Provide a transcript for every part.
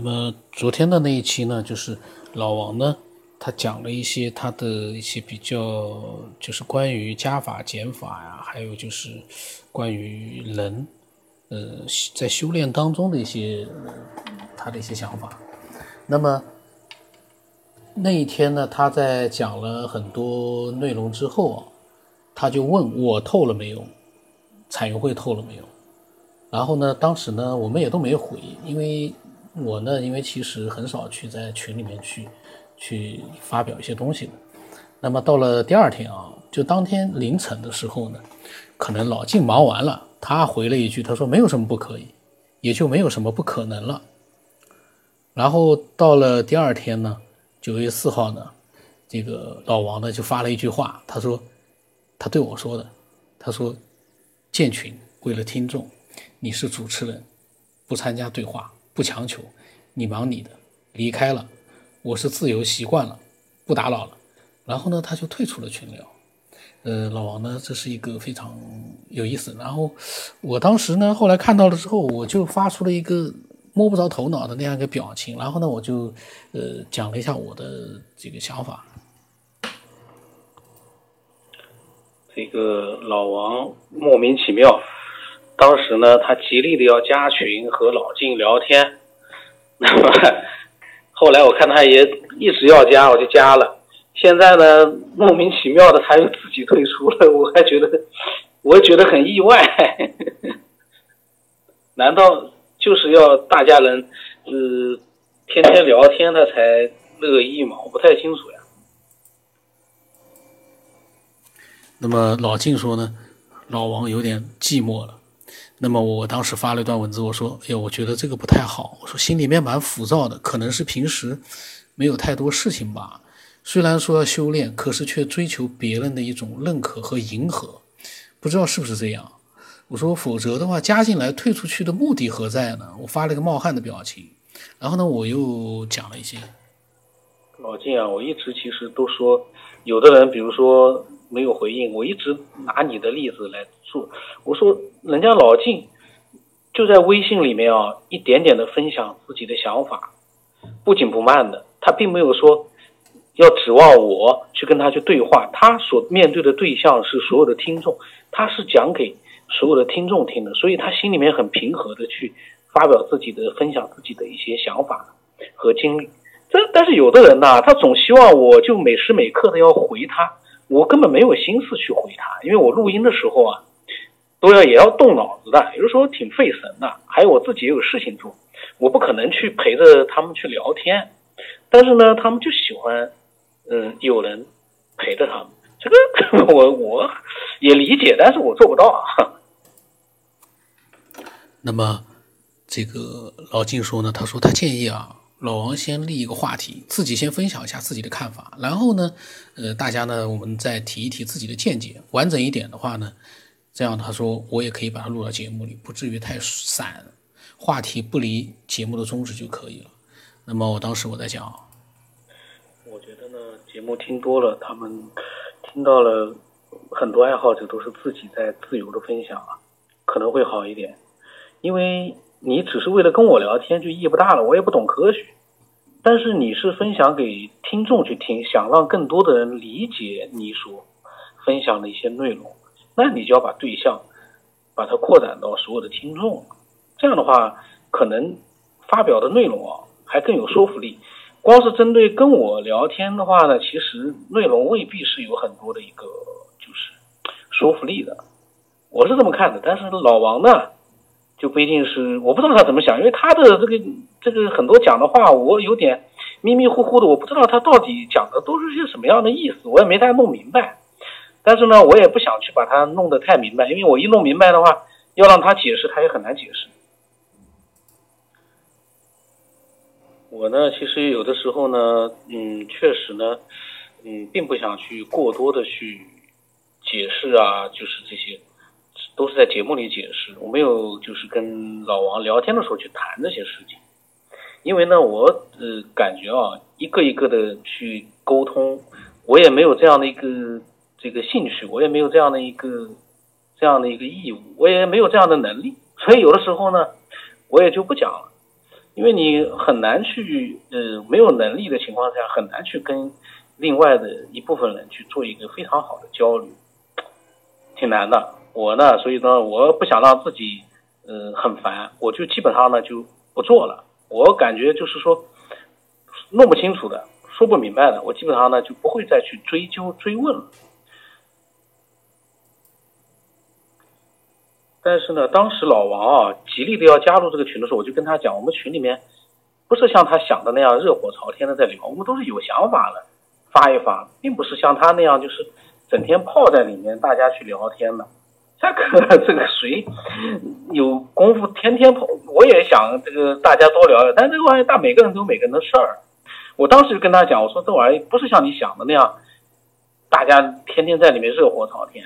那么昨天的那一期呢，就是老王呢，他讲了一些他的一些比较，就是关于加法减法呀，还有就是关于人，呃，在修炼当中的一些他的一些想法。那么那一天呢，他在讲了很多内容之后啊，他就问我透了没有，彩云会透了没有？然后呢，当时呢，我们也都没回，因为我呢，因为其实很少去在群里面去去发表一些东西的。那么到了第二天啊，就当天凌晨的时候呢，可能老晋忙完了，他回了一句，他说没有什么不可以，也就没有什么不可能了。然后到了第二天呢，九月四号呢，这个老王呢就发了一句话，他说他对我说的，他说建群为了听众。你是主持人，不参加对话，不强求，你忙你的，离开了，我是自由习惯了，不打扰了。然后呢，他就退出了群聊。呃，老王呢，这是一个非常有意思。然后我当时呢，后来看到了之后，我就发出了一个摸不着头脑的那样一个表情。然后呢，我就呃讲了一下我的这个想法。这个老王莫名其妙。当时呢，他极力的要加群和老晋聊天，那么后来我看他也一直要加，我就加了。现在呢，莫名其妙的他又自己退出了，我还觉得，我觉得很意外。难道就是要大家人呃天天聊天他才乐意吗？我不太清楚呀。那么老晋说呢，老王有点寂寞了。那么我当时发了一段文字，我说：“哎呀，我觉得这个不太好。我说心里面蛮浮躁的，可能是平时没有太多事情吧。虽然说要修炼，可是却追求别人的一种认可和迎合，不知道是不是这样。我说，否则的话，加进来退出去的目的何在呢？我发了一个冒汗的表情。然后呢，我又讲了一些。老金啊，我一直其实都说，有的人，比如说。”没有回应，我一直拿你的例子来做。我说，人家老晋就在微信里面啊，一点点的分享自己的想法，不紧不慢的。他并没有说要指望我去跟他去对话，他所面对的对象是所有的听众，他是讲给所有的听众听的，所以他心里面很平和的去发表自己的分享自己的一些想法和经历。这但是有的人呢，他总希望我就每时每刻的要回他。我根本没有心思去回他，因为我录音的时候啊，都要也要动脑子的，有的时候挺费神的。还有我自己也有事情做，我不可能去陪着他们去聊天。但是呢，他们就喜欢，嗯，有人陪着他们。这个 我我也理解，但是我做不到啊。那么，这个老金说呢，他说他建议啊。老王先立一个话题，自己先分享一下自己的看法，然后呢，呃，大家呢，我们再提一提自己的见解，完整一点的话呢，这样他说我也可以把它录到节目里，不至于太散，话题不离节目的宗旨就可以了。那么我当时我在讲，我觉得呢，节目听多了，他们听到了很多爱好者都是自己在自由的分享啊，可能会好一点，因为。你只是为了跟我聊天，就意义不大了。我也不懂科学，但是你是分享给听众去听，想让更多的人理解你所分享的一些内容，那你就要把对象把它扩展到所有的听众。这样的话，可能发表的内容啊还更有说服力。光是针对跟我聊天的话呢，其实内容未必是有很多的一个就是说服力的。我是这么看的，但是老王呢？就不一定是，我不知道他怎么想，因为他的这个这个很多讲的话，我有点迷迷糊糊的，我不知道他到底讲的都是些什么样的意思，我也没太弄明白。但是呢，我也不想去把它弄得太明白，因为我一弄明白的话，要让他解释，他也很难解释。我呢，其实有的时候呢，嗯，确实呢，嗯，并不想去过多的去解释啊，就是这些。都是在节目里解释，我没有就是跟老王聊天的时候去谈这些事情，因为呢，我呃感觉啊，一个一个的去沟通，我也没有这样的一个这个兴趣，我也没有这样的一个这样的一个义务，我也没有这样的能力，所以有的时候呢，我也就不讲了，因为你很难去呃没有能力的情况下，很难去跟另外的一部分人去做一个非常好的交流，挺难的。我呢，所以呢，我不想让自己呃很烦，我就基本上呢就不做了。我感觉就是说弄不清楚的。说不明白的，我基本上呢就不会再去追究追问了。但是呢，当时老王啊极力的要加入这个群的时候，我就跟他讲，我们群里面不是像他想的那样热火朝天的在聊，我们都是有想法的，发一发，并不是像他那样就是整天泡在里面，大家去聊天的。这个这个谁有功夫天天跑？我也想这个大家多聊聊，但这个玩意儿大每个人都有每个人的事儿。我当时就跟他讲，我说这玩意儿不是像你想的那样，大家天天在里面热火朝天。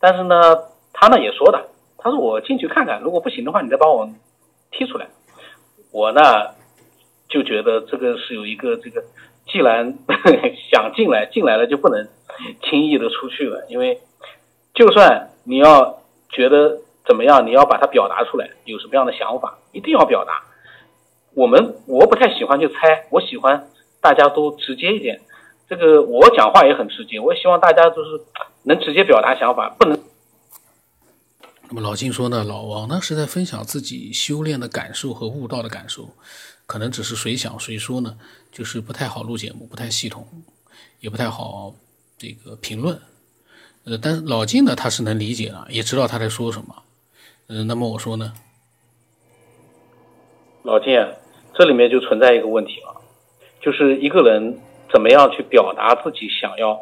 但是呢，他呢也说的，他说我进去看看，如果不行的话，你再把我踢出来。我呢就觉得这个是有一个这个，既然 想进来，进来了就不能轻易的出去了，因为就算你要觉得怎么样，你要把它表达出来，有什么样的想法，一定要表达。我们我不太喜欢去猜，我喜欢。大家都直接一点，这个我讲话也很直接，我也希望大家都是能直接表达想法，不能。那么老金说呢，老王呢是在分享自己修炼的感受和悟道的感受，可能只是谁想谁说呢，就是不太好录节目，不太系统，也不太好这个评论。呃，但是老金呢他是能理解的，也知道他在说什么。嗯，那么我说呢，老金，这里面就存在一个问题了。就是一个人怎么样去表达自己想要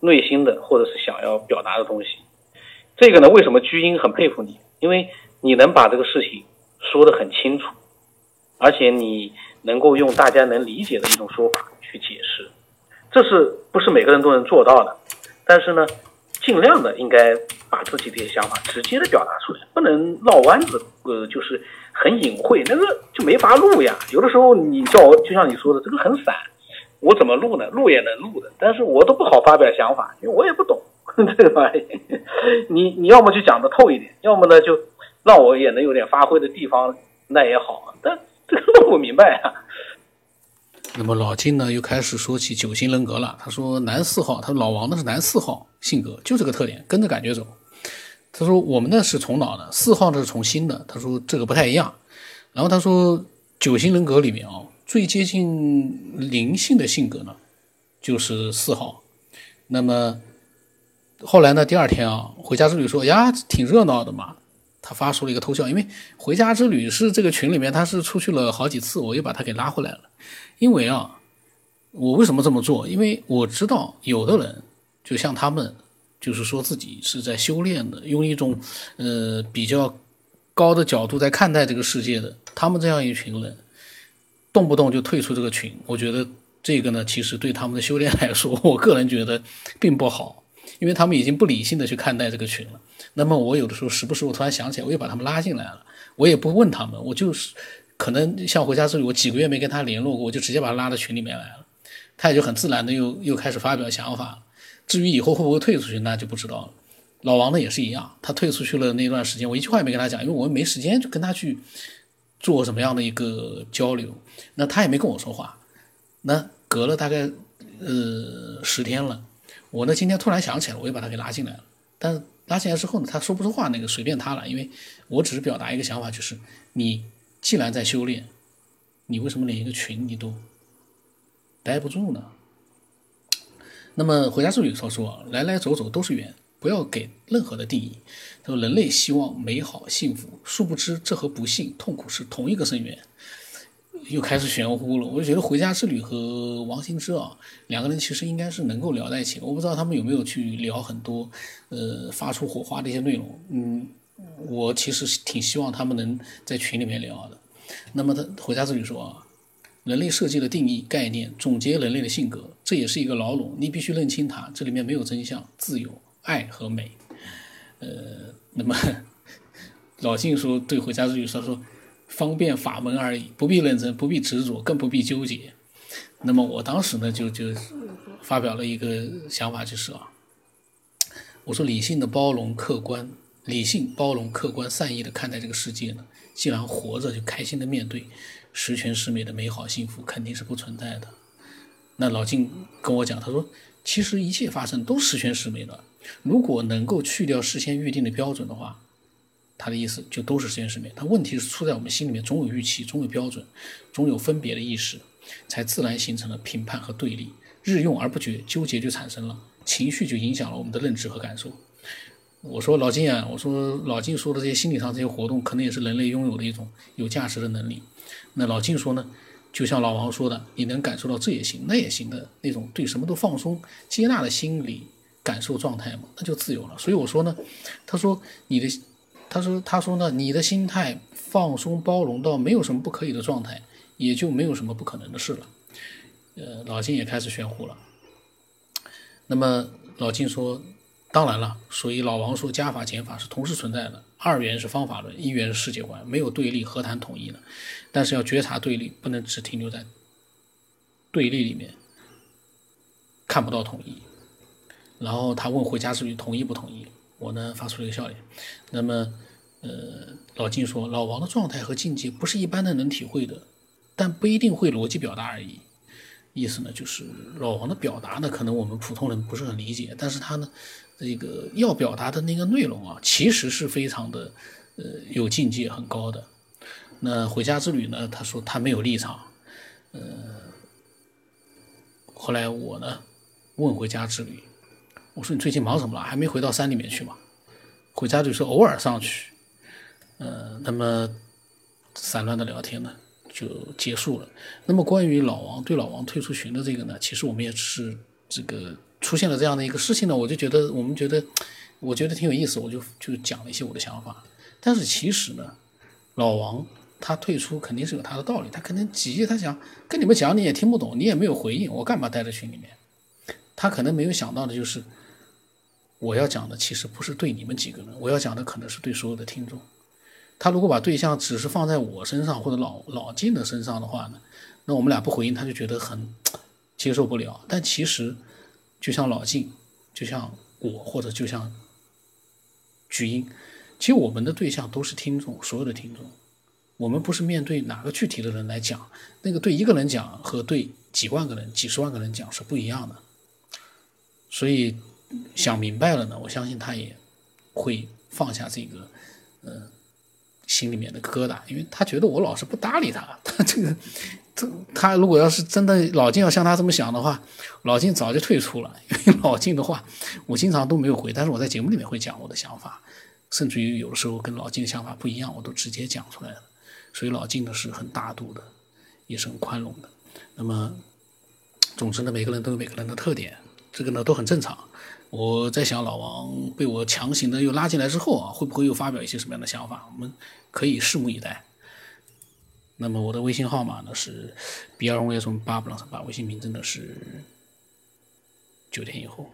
内心的或者是想要表达的东西，这个呢，为什么居英很佩服你？因为你能把这个事情说得很清楚，而且你能够用大家能理解的一种说法去解释，这是不是每个人都能做到的？但是呢，尽量的应该把自己这些想法直接的表达出来，不能绕弯子，呃，就是。很隐晦，那个就没法录呀。有的时候你叫我，就像你说的，这个很散，我怎么录呢？录也能录的，但是我都不好发表想法，因为我也不懂这个玩意。你你要么就讲的透一点，要么呢就让我也能有点发挥的地方，那也好。但 这个弄不明白啊。那么老金呢又开始说起九型人格了。他说男四号，他说老王呢是男四号性格，就这个特点，跟着感觉走。他说：“我们呢是从脑的，四号呢是从心的。”他说：“这个不太一样。”然后他说：“九型人格里面啊，最接近灵性的性格呢，就是四号。那么后来呢，第二天啊，回家之旅说呀，挺热闹的嘛。他发出了一个偷笑，因为回家之旅是这个群里面他是出去了好几次，我又把他给拉回来了。因为啊，我为什么这么做？因为我知道有的人就像他们。”就是说自己是在修炼的，用一种呃比较高的角度在看待这个世界的。他们这样一群人，动不动就退出这个群，我觉得这个呢，其实对他们的修炼来说，我个人觉得并不好，因为他们已经不理性的去看待这个群了。那么我有的时候时不时我突然想起来，我又把他们拉进来了，我也不问他们，我就是可能像回家之后，我几个月没跟他联络过，我就直接把他拉到群里面来了，他也就很自然的又又开始发表想法了。至于以后会不会退出去，那就不知道了。老王呢也是一样，他退出去了那段时间，我一句话也没跟他讲，因为我没时间去跟他去做什么样的一个交流。那他也没跟我说话。那隔了大概呃十天了，我呢今天突然想起来，我又把他给拉进来了。但拉进来之后呢，他说不出话，那个随便他了，因为我只是表达一个想法，就是你既然在修炼，你为什么连一个群你都待不住呢？那么回家之旅说说，来来走走都是缘，不要给任何的定义。他说人类希望美好幸福，殊不知这和不幸痛苦是同一个深渊。又开始玄乎了。我就觉得回家之旅和王兴之啊，两个人其实应该是能够聊在一起。我不知道他们有没有去聊很多，呃，发出火花的一些内容。嗯，我其实挺希望他们能在群里面聊的。那么他回家之旅说啊。人类设计的定义概念，总结人类的性格，这也是一个牢笼，你必须认清它。这里面没有真相、自由、爱和美。呃，那么 老信说对回家之旅说说，方便法门而已，不必认真，不必执着，更不必纠结。那么我当时呢，就就发表了一个想法，就是啊，我说理性的包容、客观、理性包容、客观、善意的看待这个世界呢，既然活着，就开心的面对。十全十美的美好幸福肯定是不存在的。那老晋跟我讲，他说，其实一切发生都十全十美的。如果能够去掉事先预定的标准的话，他的意思就都是十全十美。他问题是出在我们心里面，总有预期，总有标准，总有分别的意识，才自然形成了评判和对立，日用而不觉，纠结就产生了，情绪就影响了我们的认知和感受。我说老金啊，我说老金说的这些心理上这些活动，可能也是人类拥有的一种有价值的能力。那老金说呢，就像老王说的，你能感受到这也行那也行的那种对什么都放松接纳的心理感受状态嘛，那就自由了。所以我说呢，他说你的，他说他说呢，你的心态放松包容到没有什么不可以的状态，也就没有什么不可能的事了。呃，老金也开始玄乎了。那么老金说。当然了，所以老王说加法减法是同时存在的，二元是方法论，一元是世界观，没有对立，何谈统一呢？但是要觉察对立，不能只停留在对立里面，看不到统一。然后他问回家之旅同意不同意？我呢发出了一个笑脸。那么，呃，老金说老王的状态和境界不是一般的能体会的，但不一定会逻辑表达而已。意思呢就是老王的表达呢，可能我们普通人不是很理解，但是他呢。这个要表达的那个内容啊，其实是非常的，呃，有境界很高的。那回家之旅呢？他说他没有立场，呃，后来我呢问回家之旅，我说你最近忙什么了？还没回到山里面去吗？回家就是偶尔上去，呃，那么散乱的聊天呢就结束了。那么关于老王对老王退出群的这个呢，其实我们也是这个。出现了这样的一个事情呢，我就觉得我们觉得，我觉得挺有意思，我就就讲了一些我的想法。但是其实呢，老王他退出肯定是有他的道理，他可能急，他想跟你们讲你也听不懂，你也没有回应，我干嘛待在群里面？他可能没有想到的就是，我要讲的其实不是对你们几个人，我要讲的可能是对所有的听众。他如果把对象只是放在我身上或者老老金的身上的话呢，那我们俩不回应，他就觉得很接受不了。但其实。就像老晋，就像我，或者就像菊英，其实我们的对象都是听众，所有的听众。我们不是面对哪个具体的人来讲，那个对一个人讲和对几万个人、几十万个人讲是不一样的。所以想明白了呢，我相信他也会放下这个，呃，心里面的疙瘩，因为他觉得我老是不搭理他，他这个。他如果要是真的老金要像他这么想的话，老金早就退出了。因为老金的话，我经常都没有回，但是我在节目里面会讲我的想法，甚至于有的时候跟老金的想法不一样，我都直接讲出来了。所以老金呢是很大度的，也是很宽容的。那么，总之呢，每个人都有每个人的特点，这个呢都很正常。我在想，老王被我强行的又拉进来之后啊，会不会又发表一些什么样的想法？我们可以拭目以待。那么我的微信号码呢是 B 二 V 幺从八不让八，微信名真的是九天以后。